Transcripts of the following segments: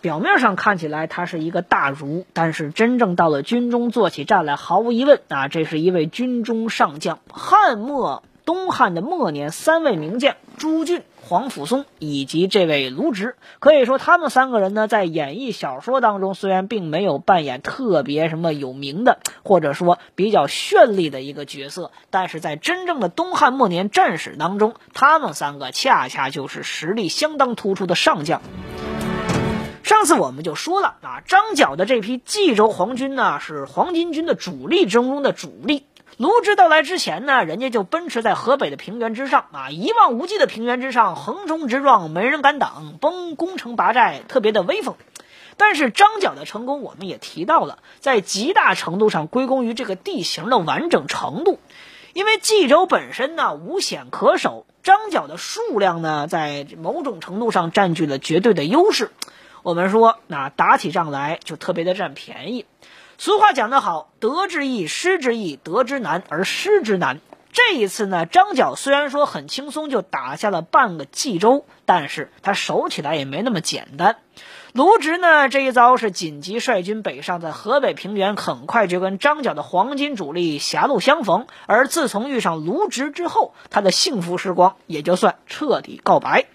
表面上看起来他是一个大儒，但是真正到了军中做起战来，毫无疑问啊，这是一位军中上将。汉末东汉的末年，三位名将朱俊、皇甫嵩以及这位卢植，可以说他们三个人呢，在演义小说当中虽然并没有扮演特别什么有名的，或者说比较绚丽的一个角色，但是在真正的东汉末年战史当中，他们三个恰恰就是实力相当突出的上将。上次我们就说了啊，张角的这批冀州黄军呢，是黄巾军的主力之中的主力。卢植到来之前呢，人家就奔驰在河北的平原之上啊，一望无际的平原之上，横冲直撞，没人敢挡，崩攻城拔寨，特别的威风。但是张角的成功，我们也提到了，在极大程度上归功于这个地形的完整程度。因为冀州本身呢无险可守，张角的数量呢在某种程度上占据了绝对的优势。我们说，那打起仗来就特别的占便宜。俗话讲得好，得之易，失之易，得之难而失之难。这一次呢，张角虽然说很轻松就打下了半个冀州，但是他守起来也没那么简单。卢植呢，这一遭是紧急率军北上，在河北平原很快就跟张角的黄金主力狭路相逢。而自从遇上卢植之后，他的幸福时光也就算彻底告白。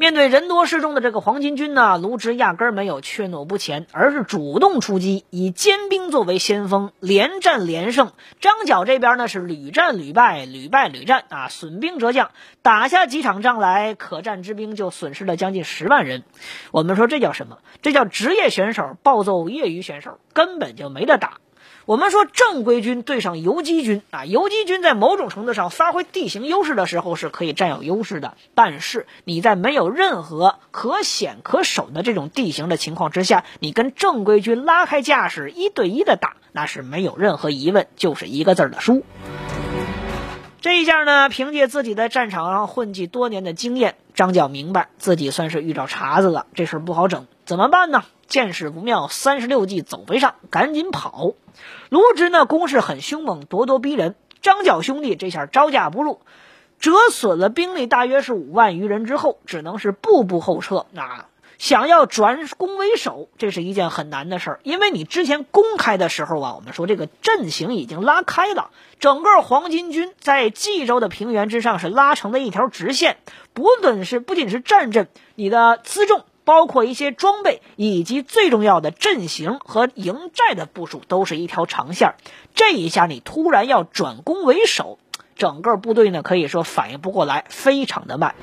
面对人多势众的这个黄巾军呢，卢植压根儿没有怯懦不前，而是主动出击，以坚兵作为先锋，连战连胜。张角这边呢是屡战屡败，屡败屡战啊，损兵折将，打下几场仗来，可战之兵就损失了将近十万人。我们说这叫什么？这叫职业选手暴揍业余选手，根本就没得打。我们说正规军对上游击军啊，游击军在某种程度上发挥地形优势的时候是可以占有优势的，但是你在没有任何可险可守的这种地形的情况之下，你跟正规军拉开架势一对一的打，那是没有任何疑问，就是一个字儿的输。这一下呢，凭借自己在战场上混迹多年的经验，张角明白自己算是遇到茬子了，这事不好整，怎么办呢？见势不妙，三十六计走为上，赶紧跑。卢植呢，攻势很凶猛，咄咄逼人。张角兄弟这下招架不住，折损了兵力大约是五万余人之后，只能是步步后撤。啊想要转攻为守，这是一件很难的事儿，因为你之前攻开的时候啊，我们说这个阵型已经拉开了，整个黄巾军在冀州的平原之上是拉成了一条直线，不论是不仅是战阵，你的辎重。包括一些装备，以及最重要的阵型和营寨的部署，都是一条长线。这一下你突然要转攻为守，整个部队呢可以说反应不过来，非常的慢。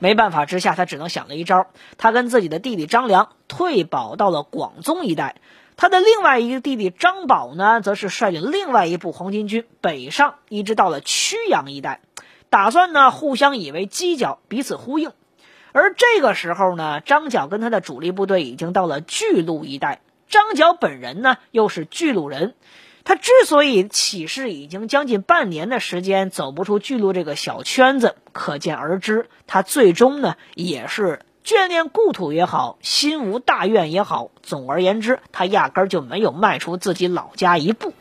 没办法之下，他只能想了一招，他跟自己的弟弟张良退保到了广宗一带，他的另外一个弟弟张宝呢，则是率领另外一部黄巾军北上，一直到了曲阳一带，打算呢互相以为犄角，彼此呼应。而这个时候呢，张角跟他的主力部队已经到了巨鹿一带。张角本人呢，又是巨鹿人。他之所以起事已经将近半年的时间走不出巨鹿这个小圈子，可见而知，他最终呢也是眷恋故土也好，心无大愿也好。总而言之，他压根儿就没有迈出自己老家一步。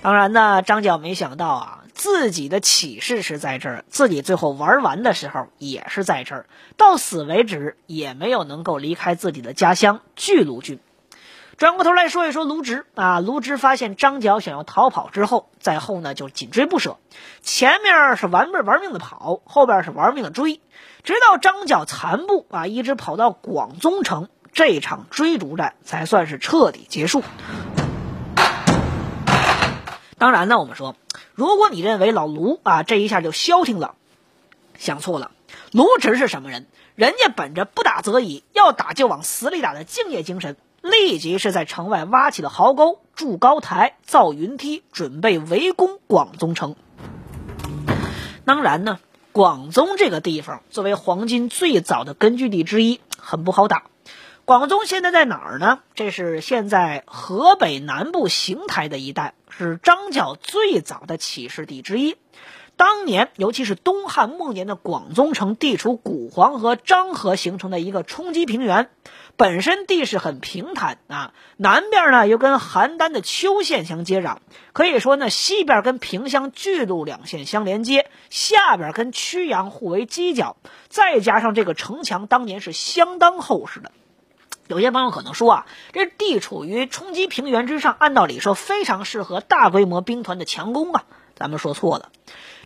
当然呢，张角没想到啊。自己的起势是在这儿，自己最后玩完的时候也是在这儿，到死为止也没有能够离开自己的家乡巨鹿郡。转过头来说一说卢植啊，卢植发现张角想要逃跑之后，在后呢就紧追不舍，前面是玩命玩命的跑，后边是玩命的追，直到张角残部啊一直跑到广宗城，这场追逐战才算是彻底结束。当然呢，我们说。如果你认为老卢啊这一下就消停了，想错了。卢植是什么人？人家本着不打则已，要打就往死里打的敬业精神，立即是在城外挖起了壕沟、筑高台、造云梯，准备围攻广宗城。当然呢，广宗这个地方作为黄金最早的根据地之一，很不好打。广宗现在在哪儿呢？这是现在河北南部邢台的一带，是张角最早的起事地之一。当年，尤其是东汉末年的广宗城，地处古黄河、漳河形成的一个冲积平原，本身地势很平坦啊。南边呢又跟邯郸的丘县相接壤，可以说呢，西边跟萍乡巨鹿两县相连接，下边跟曲阳互为犄角，再加上这个城墙当年是相当厚实的。有些朋友可能说啊，这地处于冲击平原之上，按道理说非常适合大规模兵团的强攻啊。咱们说错了，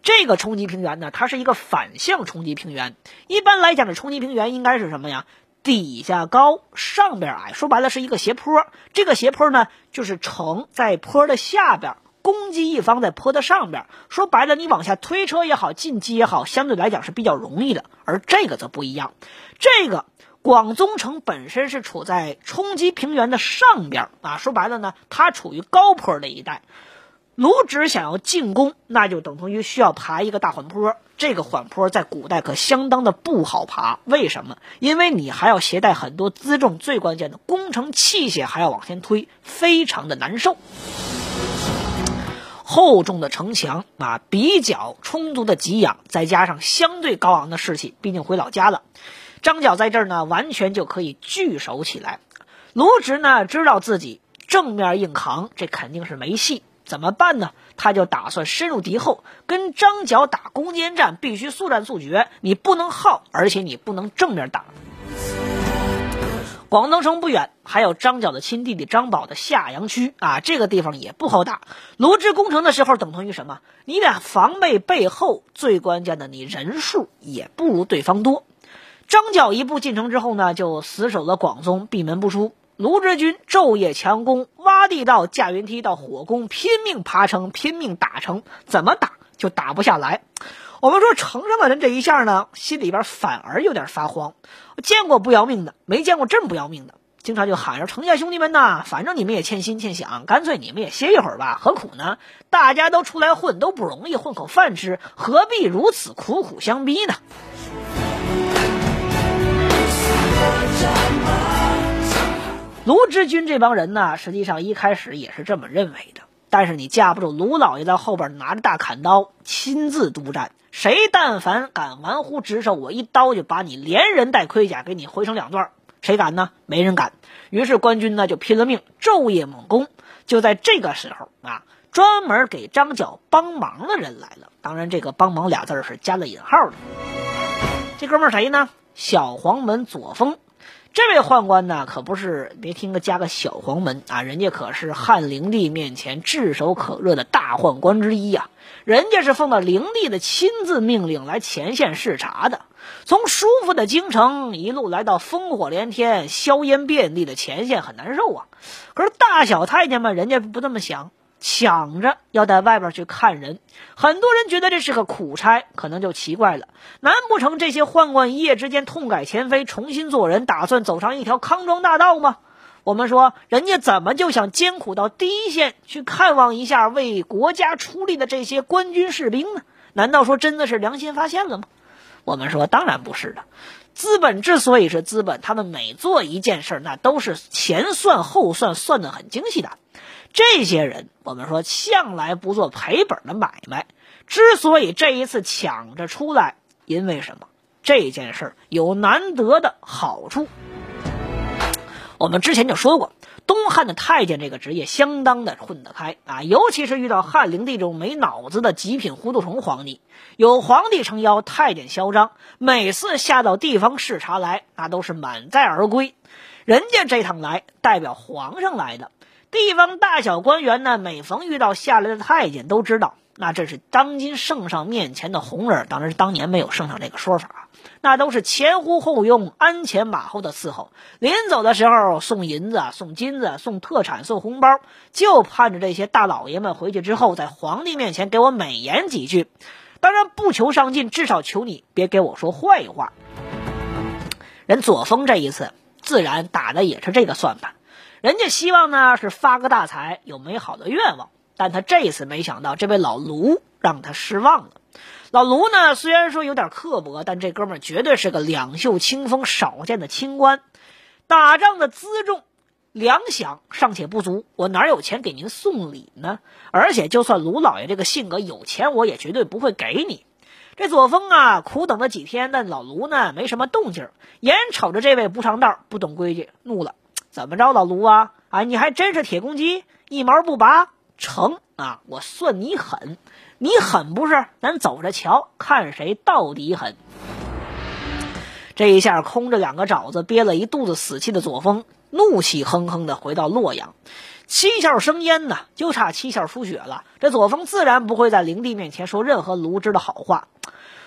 这个冲击平原呢，它是一个反向冲击平原。一般来讲，这冲击平原应该是什么呀？底下高，上边矮，说白了是一个斜坡。这个斜坡呢，就是城在坡的下边，攻击一方在坡的上边。说白了，你往下推车也好，进击也好，相对来讲是比较容易的。而这个则不一样，这个。广宗城本身是处在冲积平原的上边啊，说白了呢，它处于高坡的一带。卢植想要进攻，那就等同于需要爬一个大缓坡。这个缓坡在古代可相当的不好爬，为什么？因为你还要携带很多辎重，最关键的工程器械还要往前推，非常的难受。厚重的城墙啊，比较充足的给养，再加上相对高昂的士气，毕竟回老家了。张角在这儿呢，完全就可以聚守起来。卢植呢，知道自己正面硬扛，这肯定是没戏。怎么办呢？他就打算深入敌后，跟张角打攻坚战，必须速战速决。你不能耗，而且你不能正面打。广东城不远，还有张角的亲弟弟张宝的下阳区啊，这个地方也不好打。卢植攻城的时候，等同于什么？你俩防备背后，最关键的，你人数也不如对方多。张角一步进城之后呢，就死守了广宗，闭门不出。卢植军昼夜强攻，挖地道、架云梯到火攻，拼命爬城，拼命打城，怎么打就打不下来。我们说城上的人这一下呢，心里边反而有点发慌。见过不要命的，没见过这么不要命的。经常就喊着城下兄弟们呐，反正你们也欠薪欠饷，干脆你们也歇一会儿吧，何苦呢？大家都出来混都不容易，混口饭吃，何必如此苦苦相逼呢？卢知军这帮人呢，实际上一开始也是这么认为的。但是你架不住卢老爷在后边拿着大砍刀亲自督战，谁但凡敢玩忽职守，我一刀就把你连人带盔甲给你挥成两段。谁敢呢？没人敢。于是官军呢就拼了命，昼夜猛攻。就在这个时候啊，专门给张角帮忙的人来了。当然，这个“帮忙”俩字是加了引号的。这哥们儿谁呢？小黄门左峰。这位宦官呢，可不是别听个加个小黄门啊，人家可是汉灵帝面前炙手可热的大宦官之一呀。人家是奉了灵帝的亲自命令来前线视察的，从舒服的京城一路来到烽火连天、硝烟遍地的前线，很难受啊。可是大小太监们，人家不这么想。抢着要在外边去看人，很多人觉得这是个苦差，可能就奇怪了。难不成这些宦官一夜之间痛改前非，重新做人，打算走上一条康庄大道吗？我们说，人家怎么就想艰苦到第一线去看望一下为国家出力的这些官军士兵呢？难道说真的是良心发现了吗？我们说，当然不是的。资本之所以是资本，他们每做一件事，那都是前算后算，算得很精细的。这些人，我们说向来不做赔本的买卖。之所以这一次抢着出来，因为什么？这件事有难得的好处。我们之前就说过，东汉的太监这个职业相当的混得开啊，尤其是遇到汉灵帝这种没脑子的极品糊涂虫皇帝，有皇帝撑腰，太监嚣张，每次下到地方视察来，那都是满载而归。人家这趟来，代表皇上来的。地方大小官员呢，每逢遇到下来的太监，都知道那这是当今圣上面前的红人。当然是当年没有圣上这个说法，那都是前呼后拥、鞍前马后的伺候。临走的时候送银子、送金子、送特产、送红包，就盼着这些大老爷们回去之后，在皇帝面前给我美言几句。当然不求上进，至少求你别给我说坏话。人左峰这一次自然打的也是这个算盘。人家希望呢是发个大财，有美好的愿望，但他这次没想到，这位老卢让他失望了。老卢呢，虽然说有点刻薄，但这哥们绝对是个两袖清风少见的清官。打仗的辎重、粮饷尚且不足，我哪有钱给您送礼呢？而且，就算卢老爷这个性格有钱，我也绝对不会给你。这左峰啊，苦等了几天，但老卢呢，没什么动静，眼瞅着这位不上道、不懂规矩，怒了：“怎么着，老卢啊？啊，你还真是铁公鸡，一毛不拔？成啊！我算你狠。”你狠不是？咱走着瞧，看谁到底狠。这一下，空着两个爪子、憋了一肚子死气的左峰，怒气哼哼的回到洛阳。七窍生烟呐，就差七窍出血了。这左峰自然不会在灵帝面前说任何卢植的好话。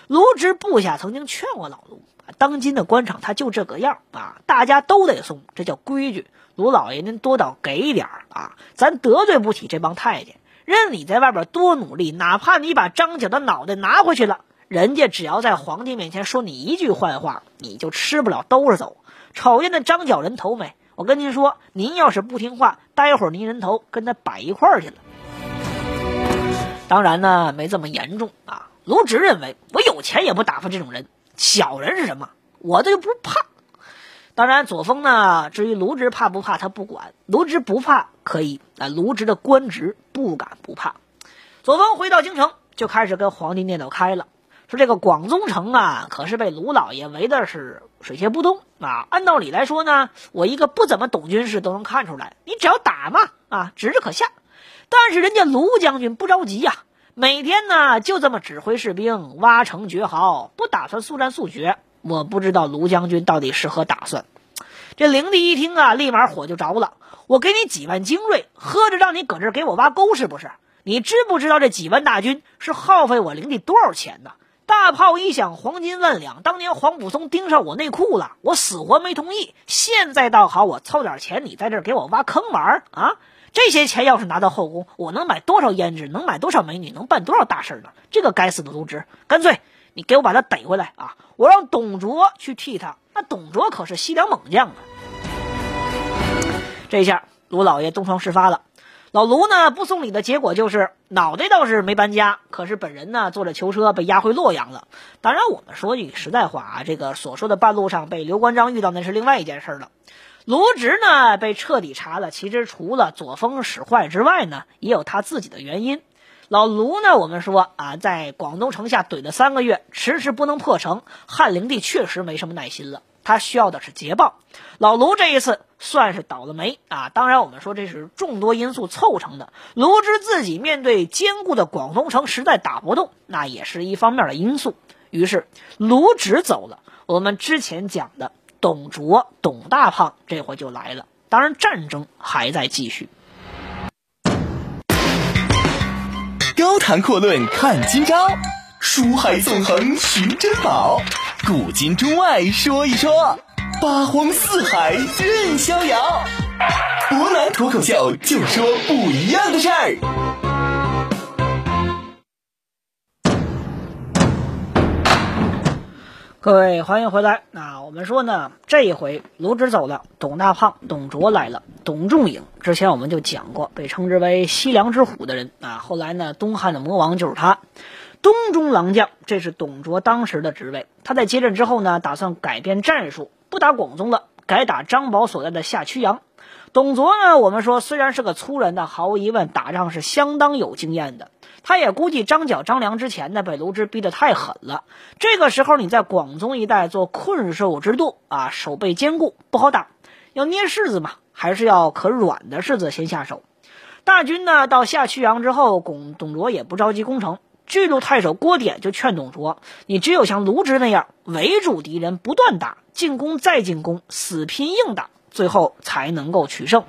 卢植部下曾经劝过老卢，当今的官场他就这个样啊，大家都得送，这叫规矩。卢老爷您多倒给点啊，咱得罪不起这帮太监。任你在外边多努力，哪怕你把张角的脑袋拿回去了，人家只要在皇帝面前说你一句坏话，你就吃不了兜着走。瞅见那张角人头没？我跟您说，您要是不听话，待会儿您人头跟他摆一块儿去了。当然呢，没这么严重啊。卢植认为，我有钱也不打发这种人。小人是什么？我这就不怕。当然，左峰呢，至于卢植怕不怕，他不管。卢植不怕可以，啊，卢植的官职不敢不怕。左峰回到京城，就开始跟皇帝念叨开了，说这个广宗城啊，可是被卢老爷围的是水泄不通啊。按道理来说呢，我一个不怎么懂军事都能看出来，你只要打嘛，啊，指日可下。但是人家卢将军不着急呀，每天呢就这么指挥士兵挖城掘壕，不打算速战速决。我不知道卢将军到底是何打算。这灵帝一听啊，立马火就着了。我给你几万精锐，喝着让你搁这给我挖沟是不是？你知不知道这几万大军是耗费我灵帝多少钱呢？大炮一响，黄金万两。当年黄甫松盯上我内库了，我死活没同意。现在倒好，我凑点钱，你在这给我挖坑玩啊？这些钱要是拿到后宫，我能买多少胭脂？能买多少美女？能办多少大事呢？这个该死的卢植，干脆。你给我把他逮回来啊！我让董卓去替他。那董卓可是西凉猛将啊！这下卢老爷东窗事发了。老卢呢不送礼的结果就是脑袋倒是没搬家，可是本人呢坐着囚车被押回洛阳了。当然，我们说句实在话啊，这个所说的半路上被刘关张遇到那是另外一件事了。卢植呢被彻底查了，其实除了左峰使坏之外呢，也有他自己的原因。老卢呢？我们说啊，在广东城下怼了三个月，迟迟不能破城。汉灵帝确实没什么耐心了，他需要的是捷报。老卢这一次算是倒了霉啊！当然，我们说这是众多因素凑成的。卢植自己面对坚固的广东城，实在打不动，那也是一方面的因素。于是卢植走了，我们之前讲的董卓、董大胖这回就来了。当然，战争还在继续。高谈阔论看今朝，书海纵横寻珍宝，古今中外说一说，八荒四海任逍遥。湖南脱口秀就说不一样的事儿。各位欢迎回来。那我们说呢，这一回卢植走了，董大胖、董卓来了。董仲颖之前我们就讲过，被称之为西凉之虎的人啊。后来呢，东汉的魔王就是他，东中郎将，这是董卓当时的职位。他在接任之后呢，打算改变战术，不打广宗了，改打张宝所在的下曲阳。董卓呢，我们说虽然是个粗人，但毫无疑问打仗是相当有经验的。他也估计张角、张良之前呢被卢植逼得太狠了。这个时候你在广宗一带做困兽之斗啊，守备坚固，不好打。要捏柿子嘛，还是要可软的柿子先下手。大军呢到下曲阳之后，董董卓也不着急攻城。巨鹿太守郭典就劝董卓：“你只有像卢植那样围住敌人，不断打，进攻再进攻，死拼硬打，最后才能够取胜。”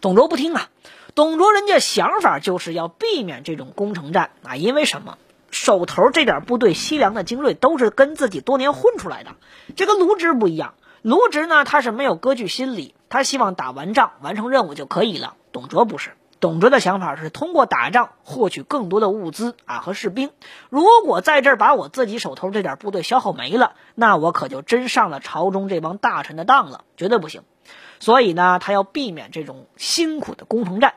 董卓不听啊。董卓人家想法就是要避免这种攻城战啊，因为什么？手头这点部队，西凉的精锐都是跟自己多年混出来的。这个卢植不一样，卢植呢他是没有割据心理，他希望打完仗完成任务就可以了。董卓不是，董卓的想法是通过打仗获取更多的物资啊和士兵。如果在这儿把我自己手头这点部队消耗没了，那我可就真上了朝中这帮大臣的当了，绝对不行。所以呢，他要避免这种辛苦的攻城战。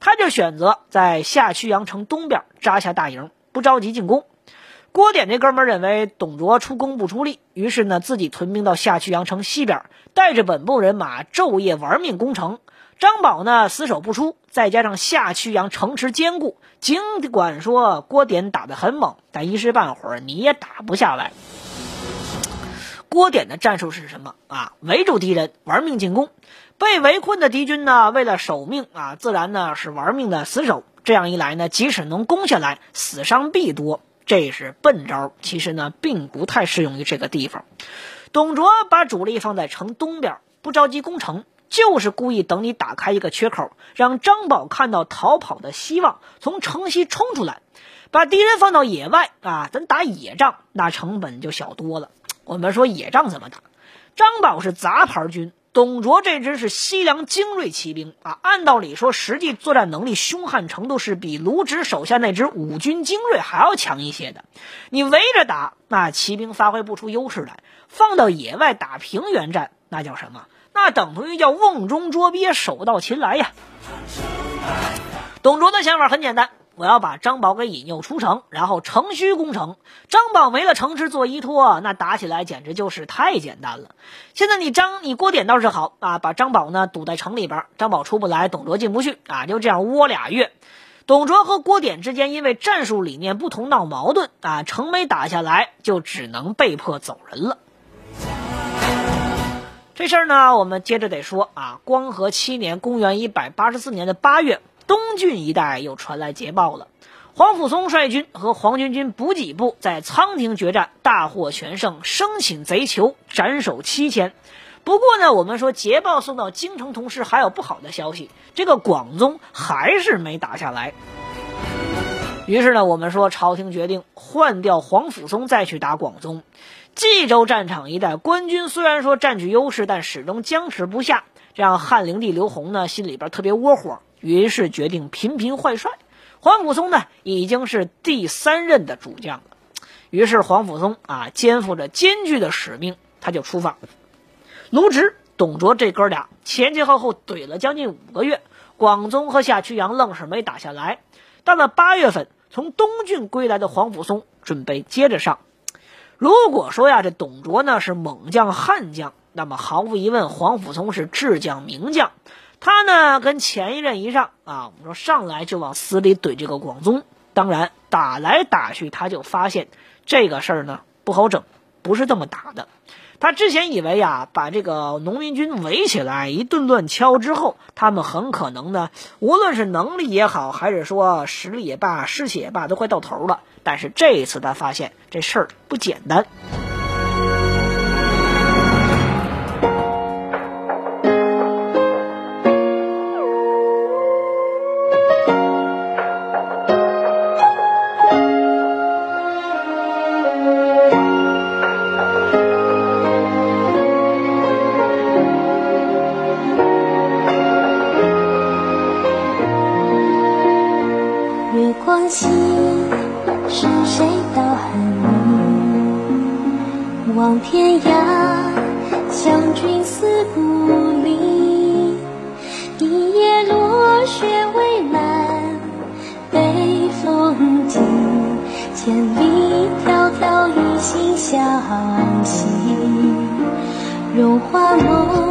他就选择在下曲阳城东边扎下大营，不着急进攻。郭典这哥们认为董卓出工不出力，于是呢自己屯兵到下曲阳城西边，带着本部人马昼夜玩命攻城。张宝呢死守不出，再加上下曲阳城池坚固，尽管说郭典打得很猛，但一时半会儿你也打不下来。郭典的战术是什么啊？围住敌人，玩命进攻。被围困的敌军呢，为了守命啊，自然呢是玩命的死守。这样一来呢，即使能攻下来，死伤必多。这是笨招，其实呢并不太适用于这个地方。董卓把主力放在城东边，不着急攻城，就是故意等你打开一个缺口，让张宝看到逃跑的希望，从城西冲出来，把敌人放到野外啊，咱打野仗，那成本就小多了。我们说野仗怎么打？张宝是杂牌军，董卓这支是西凉精锐骑兵啊。按道理说，实际作战能力、凶悍程度是比卢植手下那支五军精锐还要强一些的。你围着打，那骑兵发挥不出优势来；放到野外打平原战，那叫什么？那等同于叫瓮中捉鳖，手到擒来呀。董卓的想法很简单。我要把张宝给引诱出城，然后乘虚攻城。张宝没了城池做依托，那打起来简直就是太简单了。现在你张你郭典倒是好啊，把张宝呢堵在城里边，张宝出不来，董卓进不去啊，就这样窝俩月。董卓和郭典之间因为战术理念不同闹矛盾啊，城没打下来，就只能被迫走人了。这事儿呢，我们接着得说啊，光和七年（公元一百八十四年的八月）。东郡一带又传来捷报了，黄甫松率军和黄巾军补给部在仓亭决战，大获全胜，生擒贼酋，斩首七千。不过呢，我们说捷报送到京城，同时还有不好的消息，这个广宗还是没打下来。于是呢，我们说朝廷决定换掉黄甫松，再去打广宗。冀州战场一带，官军虽然说占据优势，但始终僵持不下，这让汉灵帝刘宏呢心里边特别窝火。于是决定频频换帅，黄甫松呢已经是第三任的主将了。于是黄甫松啊肩负着艰巨的使命，他就出发。卢植、董卓这哥俩前前后后怼了将近五个月，广宗和夏曲阳愣是没打下来。到了八月份，从东郡归来的黄甫松准备接着上。如果说呀，这董卓呢是猛将悍将，那么毫无疑问，黄甫松是智将名将。他呢，跟前一任一上啊，我们说上来就往死里怼这个广宗。当然打来打去，他就发现这个事儿呢不好整，不是这么打的。他之前以为呀，把这个农民军围起来一顿乱敲之后，他们很可能呢，无论是能力也好，还是说实力也罢，士气也罢，都快到头了。但是这一次他发现这事儿不简单。望天涯，相君思故里。一夜落雪未满，北风急，千里迢迢一心相惜，融化梦。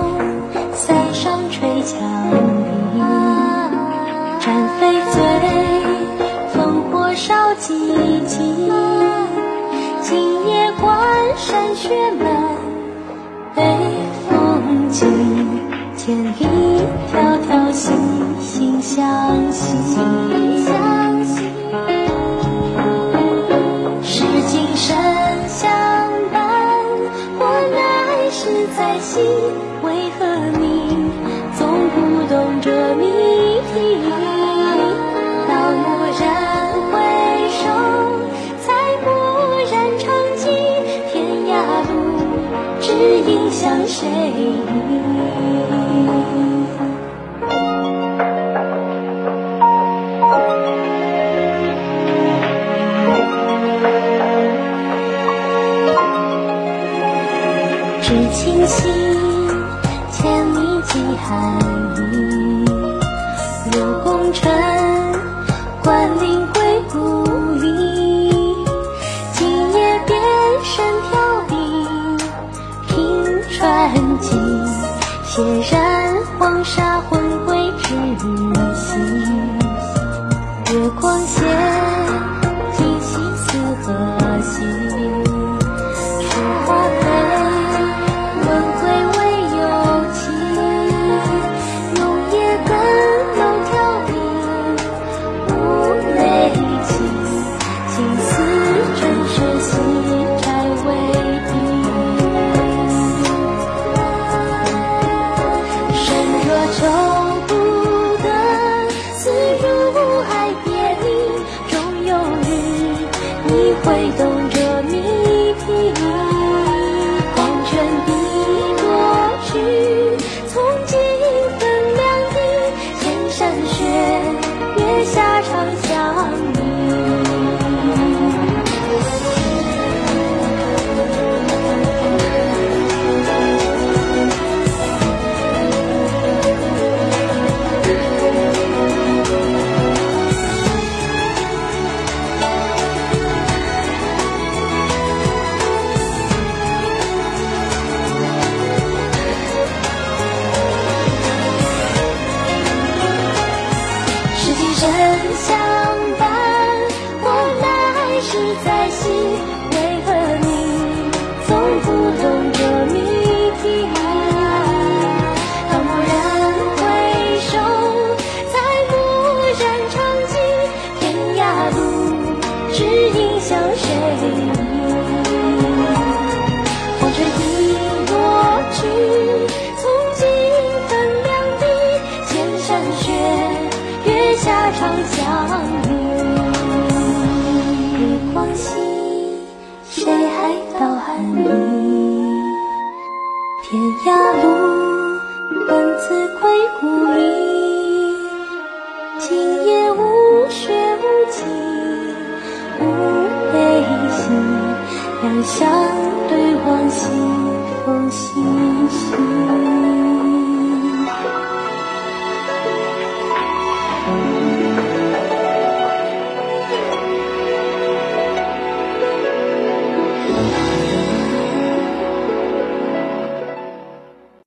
水清清千里寄寒意入宫阙关伶归故里今夜边舟飘泊凭船记血染长相遇。月光西，谁还道暗里？天涯路，本自归故里。今夜无雪无迹，无悲喜，两相对望，西风细细。